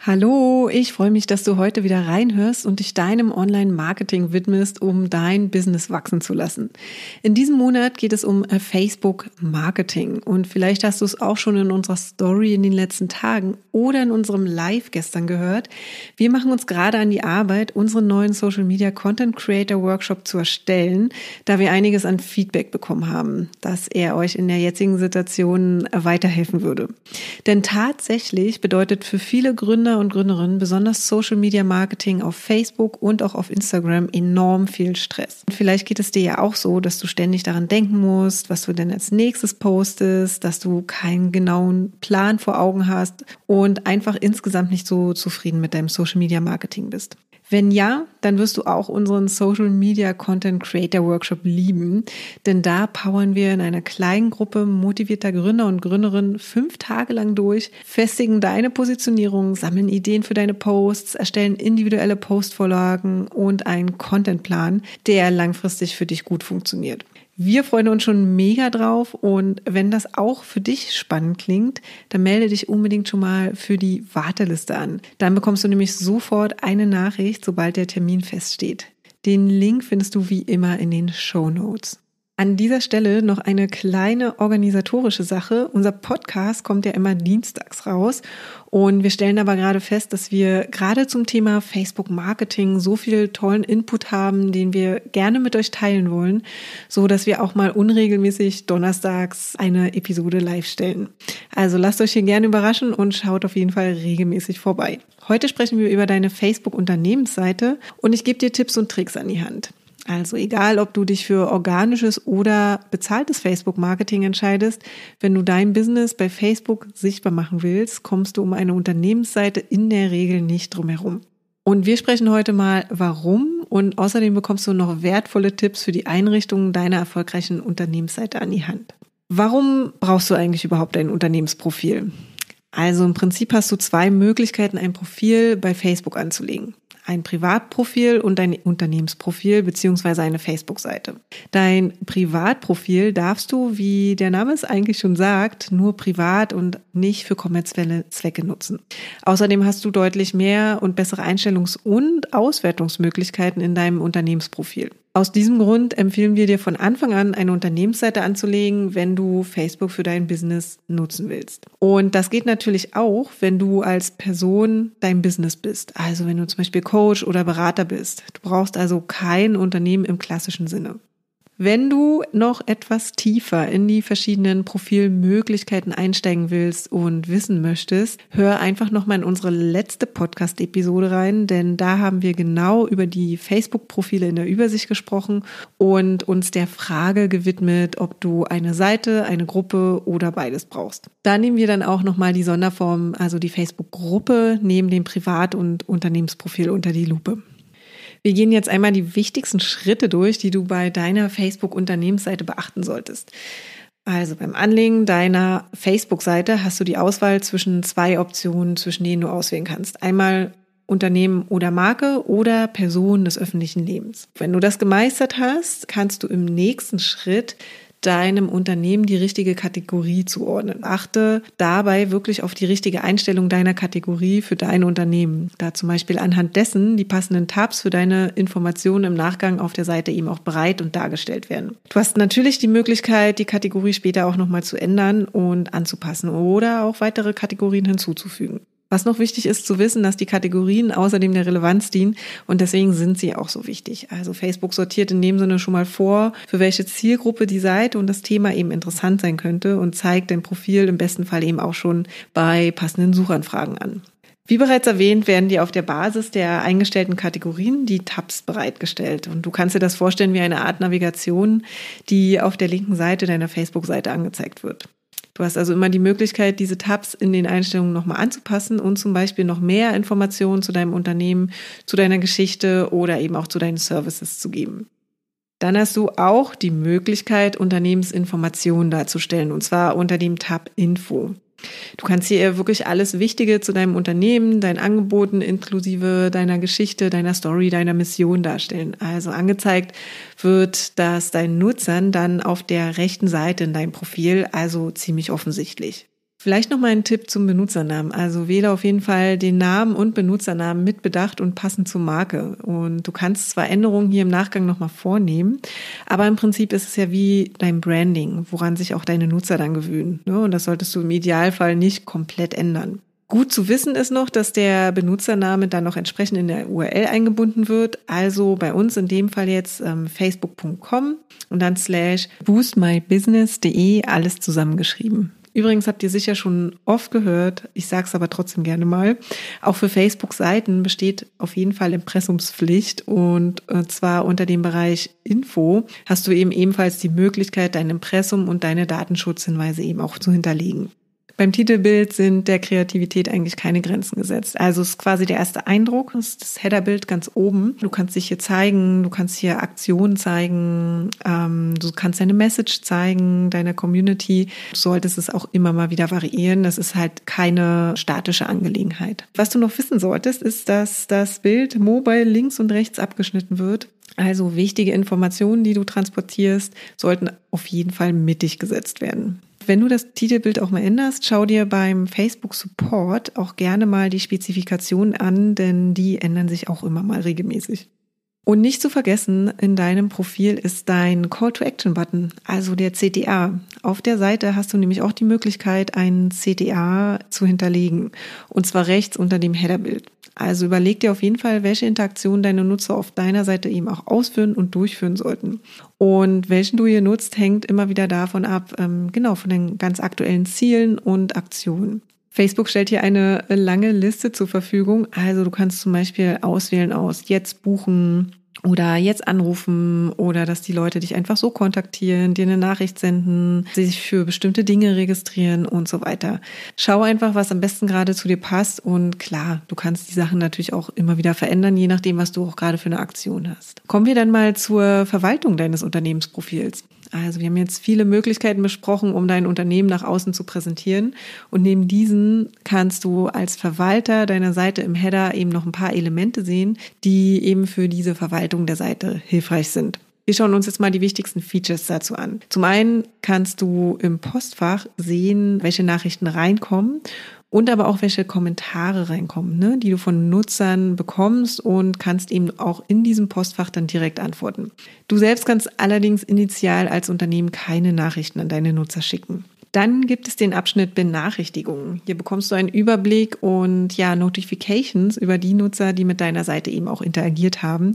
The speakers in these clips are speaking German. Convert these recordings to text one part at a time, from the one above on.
Hallo, ich freue mich, dass du heute wieder reinhörst und dich deinem Online-Marketing widmest, um dein Business wachsen zu lassen. In diesem Monat geht es um äh, Facebook-Marketing und vielleicht hast du es auch schon in unserer Story in den letzten Tagen oder in unserem Live gestern gehört. Wir machen uns gerade an die Arbeit, unseren neuen Social Media Content Creator Workshop zu erstellen, da wir einiges an Feedback bekommen haben, dass er euch in der jetzigen Situation weiterhelfen würde. Denn tatsächlich bedeutet für viele Gründer und Gründerinnen besonders Social Media Marketing auf Facebook und auch auf Instagram enorm viel Stress. Und vielleicht geht es dir ja auch so, dass du ständig daran denken musst, was du denn als nächstes postest, dass du keinen genauen Plan vor Augen hast und einfach insgesamt nicht so zufrieden mit deinem Social Media Marketing bist. Wenn ja, dann wirst du auch unseren Social Media Content Creator Workshop lieben, denn da powern wir in einer kleinen Gruppe motivierter Gründer und Gründerinnen fünf Tage lang durch, festigen deine Positionierung, sammeln Ideen für deine Posts, erstellen individuelle Postvorlagen und einen Contentplan, der langfristig für dich gut funktioniert. Wir freuen uns schon mega drauf und wenn das auch für dich spannend klingt, dann melde dich unbedingt schon mal für die Warteliste an. Dann bekommst du nämlich sofort eine Nachricht, sobald der Termin feststeht. Den Link findest du wie immer in den Show Notes. An dieser Stelle noch eine kleine organisatorische Sache. Unser Podcast kommt ja immer dienstags raus und wir stellen aber gerade fest, dass wir gerade zum Thema Facebook Marketing so viel tollen Input haben, den wir gerne mit euch teilen wollen, so dass wir auch mal unregelmäßig donnerstags eine Episode live stellen. Also lasst euch hier gerne überraschen und schaut auf jeden Fall regelmäßig vorbei. Heute sprechen wir über deine Facebook Unternehmensseite und ich gebe dir Tipps und Tricks an die Hand. Also egal, ob du dich für organisches oder bezahltes Facebook-Marketing entscheidest, wenn du dein Business bei Facebook sichtbar machen willst, kommst du um eine Unternehmensseite in der Regel nicht drum herum. Und wir sprechen heute mal, warum und außerdem bekommst du noch wertvolle Tipps für die Einrichtung deiner erfolgreichen Unternehmensseite an die Hand. Warum brauchst du eigentlich überhaupt ein Unternehmensprofil? Also im Prinzip hast du zwei Möglichkeiten, ein Profil bei Facebook anzulegen ein Privatprofil und ein Unternehmensprofil beziehungsweise eine Facebook-Seite. Dein Privatprofil darfst du, wie der Name es eigentlich schon sagt, nur privat und nicht für kommerzielle Zwecke nutzen. Außerdem hast du deutlich mehr und bessere Einstellungs- und Auswertungsmöglichkeiten in deinem Unternehmensprofil. Aus diesem Grund empfehlen wir dir von Anfang an eine Unternehmensseite anzulegen, wenn du Facebook für dein Business nutzen willst. Und das geht natürlich auch, wenn du als Person dein Business bist. Also wenn du zum Beispiel Coach oder Berater bist. Du brauchst also kein Unternehmen im klassischen Sinne. Wenn du noch etwas tiefer in die verschiedenen Profilmöglichkeiten einsteigen willst und wissen möchtest, hör einfach nochmal in unsere letzte Podcast-Episode rein, denn da haben wir genau über die Facebook-Profile in der Übersicht gesprochen und uns der Frage gewidmet, ob du eine Seite, eine Gruppe oder beides brauchst. Da nehmen wir dann auch nochmal die Sonderform, also die Facebook-Gruppe neben dem Privat- und Unternehmensprofil unter die Lupe. Wir gehen jetzt einmal die wichtigsten Schritte durch, die du bei deiner Facebook-Unternehmensseite beachten solltest. Also beim Anlegen deiner Facebook-Seite hast du die Auswahl zwischen zwei Optionen, zwischen denen du auswählen kannst. Einmal Unternehmen oder Marke oder Person des öffentlichen Lebens. Wenn du das gemeistert hast, kannst du im nächsten Schritt deinem Unternehmen die richtige Kategorie zuordnen. Achte dabei wirklich auf die richtige Einstellung deiner Kategorie für dein Unternehmen. Da zum Beispiel anhand dessen die passenden Tabs für deine Informationen im Nachgang auf der Seite eben auch bereit und dargestellt werden. Du hast natürlich die Möglichkeit, die Kategorie später auch nochmal zu ändern und anzupassen oder auch weitere Kategorien hinzuzufügen. Was noch wichtig ist zu wissen, dass die Kategorien außerdem der Relevanz dienen und deswegen sind sie auch so wichtig. Also Facebook sortiert in dem Sinne schon mal vor, für welche Zielgruppe die Seite und das Thema eben interessant sein könnte und zeigt dein Profil im besten Fall eben auch schon bei passenden Suchanfragen an. Wie bereits erwähnt, werden dir auf der Basis der eingestellten Kategorien die Tabs bereitgestellt. Und du kannst dir das vorstellen wie eine Art Navigation, die auf der linken Seite deiner Facebook-Seite angezeigt wird. Du hast also immer die Möglichkeit, diese Tabs in den Einstellungen nochmal anzupassen und zum Beispiel noch mehr Informationen zu deinem Unternehmen, zu deiner Geschichte oder eben auch zu deinen Services zu geben. Dann hast du auch die Möglichkeit, Unternehmensinformationen darzustellen, und zwar unter dem Tab Info. Du kannst hier wirklich alles Wichtige zu deinem Unternehmen, deinen Angeboten inklusive deiner Geschichte, deiner Story, deiner Mission darstellen. Also angezeigt wird das deinen Nutzern dann auf der rechten Seite in deinem Profil, also ziemlich offensichtlich. Vielleicht noch mal ein Tipp zum Benutzernamen. Also wähle auf jeden Fall den Namen und Benutzernamen mit Bedacht und passend zur Marke. Und du kannst zwar Änderungen hier im Nachgang noch mal vornehmen, aber im Prinzip ist es ja wie dein Branding, woran sich auch deine Nutzer dann gewöhnen. Ne? Und das solltest du im Idealfall nicht komplett ändern. Gut zu wissen ist noch, dass der Benutzername dann noch entsprechend in der URL eingebunden wird. Also bei uns in dem Fall jetzt ähm, facebook.com und dann slash boostmybusiness.de alles zusammengeschrieben. Übrigens habt ihr sicher schon oft gehört, ich sage es aber trotzdem gerne mal, auch für Facebook-Seiten besteht auf jeden Fall Impressumspflicht und äh, zwar unter dem Bereich Info hast du eben ebenfalls die Möglichkeit, dein Impressum und deine Datenschutzhinweise eben auch zu hinterlegen. Beim Titelbild sind der Kreativität eigentlich keine Grenzen gesetzt. Also es ist quasi der erste Eindruck, das ist das Headerbild ganz oben. Du kannst dich hier zeigen, du kannst hier Aktionen zeigen, ähm, du kannst deine Message zeigen, deiner Community. Du solltest es auch immer mal wieder variieren. Das ist halt keine statische Angelegenheit. Was du noch wissen solltest, ist, dass das Bild mobile links und rechts abgeschnitten wird. Also wichtige Informationen, die du transportierst, sollten auf jeden Fall mittig gesetzt werden wenn du das Titelbild auch mal änderst, schau dir beim Facebook Support auch gerne mal die Spezifikationen an, denn die ändern sich auch immer mal regelmäßig. Und nicht zu vergessen, in deinem Profil ist dein Call to Action Button, also der CTA. Auf der Seite hast du nämlich auch die Möglichkeit, einen CTA zu hinterlegen. Und zwar rechts unter dem Headerbild. Also überleg dir auf jeden Fall, welche Interaktionen deine Nutzer auf deiner Seite eben auch ausführen und durchführen sollten. Und welchen du hier nutzt, hängt immer wieder davon ab, ähm, genau, von den ganz aktuellen Zielen und Aktionen. Facebook stellt hier eine lange Liste zur Verfügung. Also du kannst zum Beispiel auswählen aus jetzt buchen, oder jetzt anrufen oder dass die Leute dich einfach so kontaktieren, dir eine Nachricht senden, sich für bestimmte Dinge registrieren und so weiter. Schau einfach, was am besten gerade zu dir passt und klar, du kannst die Sachen natürlich auch immer wieder verändern, je nachdem, was du auch gerade für eine Aktion hast. Kommen wir dann mal zur Verwaltung deines Unternehmensprofils. Also wir haben jetzt viele Möglichkeiten besprochen, um dein Unternehmen nach außen zu präsentieren. Und neben diesen kannst du als Verwalter deiner Seite im Header eben noch ein paar Elemente sehen, die eben für diese Verwaltung der Seite hilfreich sind. Wir schauen uns jetzt mal die wichtigsten Features dazu an. Zum einen kannst du im Postfach sehen, welche Nachrichten reinkommen und aber auch welche Kommentare reinkommen, ne, die du von Nutzern bekommst und kannst eben auch in diesem Postfach dann direkt antworten. Du selbst kannst allerdings initial als Unternehmen keine Nachrichten an deine Nutzer schicken. Dann gibt es den Abschnitt Benachrichtigungen. Hier bekommst du einen Überblick und ja, Notifications über die Nutzer, die mit deiner Seite eben auch interagiert haben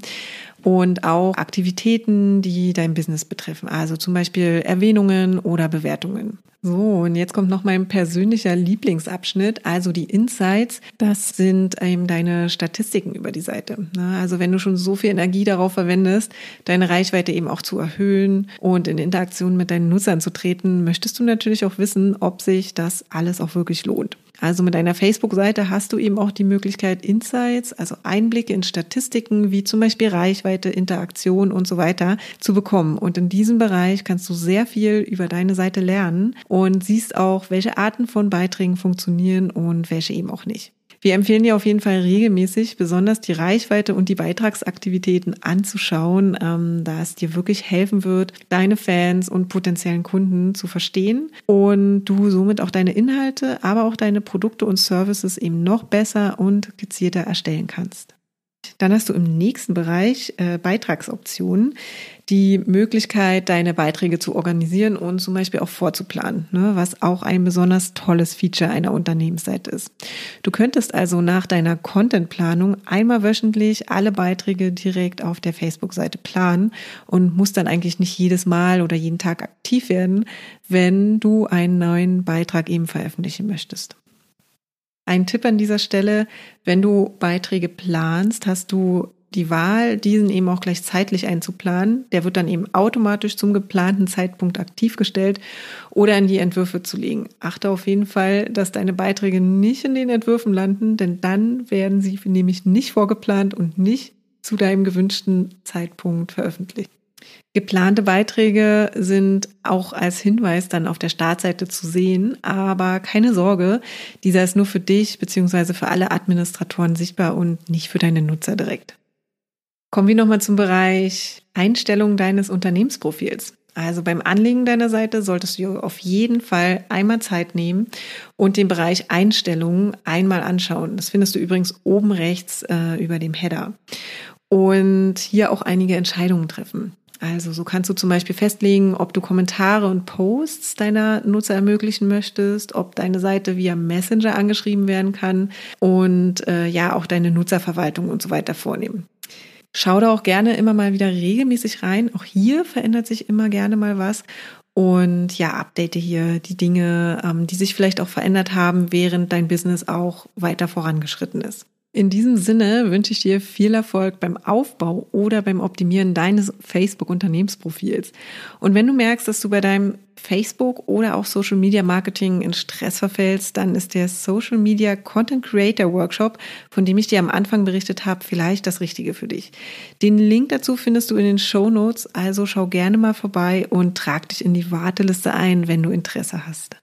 und auch Aktivitäten, die dein Business betreffen, also zum Beispiel Erwähnungen oder Bewertungen. So, und jetzt kommt noch mein persönlicher Lieblingsabschnitt, also die Insights. Das sind eben deine Statistiken über die Seite. Also wenn du schon so viel Energie darauf verwendest, deine Reichweite eben auch zu erhöhen und in Interaktion mit deinen Nutzern zu treten, möchtest du natürlich auch wissen, ob sich das alles auch wirklich lohnt. Also mit einer Facebook-Seite hast du eben auch die Möglichkeit, Insights, also Einblicke in Statistiken wie zum Beispiel Reichweite, Interaktion und so weiter zu bekommen. Und in diesem Bereich kannst du sehr viel über deine Seite lernen und siehst auch, welche Arten von Beiträgen funktionieren und welche eben auch nicht. Wir empfehlen dir auf jeden Fall regelmäßig, besonders die Reichweite und die Beitragsaktivitäten anzuschauen, ähm, da es dir wirklich helfen wird, deine Fans und potenziellen Kunden zu verstehen und du somit auch deine Inhalte, aber auch deine Produkte und Services eben noch besser und gezielter erstellen kannst. Dann hast du im nächsten Bereich äh, Beitragsoptionen die Möglichkeit, deine Beiträge zu organisieren und zum Beispiel auch vorzuplanen, ne, was auch ein besonders tolles Feature einer Unternehmensseite ist. Du könntest also nach deiner Contentplanung einmal wöchentlich alle Beiträge direkt auf der Facebook-Seite planen und musst dann eigentlich nicht jedes Mal oder jeden Tag aktiv werden, wenn du einen neuen Beitrag eben veröffentlichen möchtest. Ein Tipp an dieser Stelle, wenn du Beiträge planst, hast du die Wahl, diesen eben auch gleich zeitlich einzuplanen. Der wird dann eben automatisch zum geplanten Zeitpunkt aktiv gestellt oder in die Entwürfe zu legen. Achte auf jeden Fall, dass deine Beiträge nicht in den Entwürfen landen, denn dann werden sie nämlich nicht vorgeplant und nicht zu deinem gewünschten Zeitpunkt veröffentlicht. Geplante Beiträge sind auch als Hinweis dann auf der Startseite zu sehen, aber keine Sorge, dieser ist nur für dich bzw. für alle Administratoren sichtbar und nicht für deine Nutzer direkt. Kommen wir nochmal zum Bereich Einstellung deines Unternehmensprofils. Also beim Anlegen deiner Seite solltest du auf jeden Fall einmal Zeit nehmen und den Bereich Einstellungen einmal anschauen. Das findest du übrigens oben rechts äh, über dem Header. Und hier auch einige Entscheidungen treffen. Also so kannst du zum Beispiel festlegen, ob du Kommentare und Posts deiner Nutzer ermöglichen möchtest, ob deine Seite via Messenger angeschrieben werden kann und äh, ja auch deine Nutzerverwaltung und so weiter vornehmen. Schau da auch gerne immer mal wieder regelmäßig rein. Auch hier verändert sich immer gerne mal was. Und ja, update hier die Dinge, ähm, die sich vielleicht auch verändert haben, während dein Business auch weiter vorangeschritten ist. In diesem Sinne wünsche ich dir viel Erfolg beim Aufbau oder beim Optimieren deines Facebook-Unternehmensprofils. Und wenn du merkst, dass du bei deinem Facebook oder auch Social Media Marketing in Stress verfällst, dann ist der Social Media Content Creator Workshop, von dem ich dir am Anfang berichtet habe, vielleicht das Richtige für dich. Den Link dazu findest du in den Show Notes, also schau gerne mal vorbei und trag dich in die Warteliste ein, wenn du Interesse hast.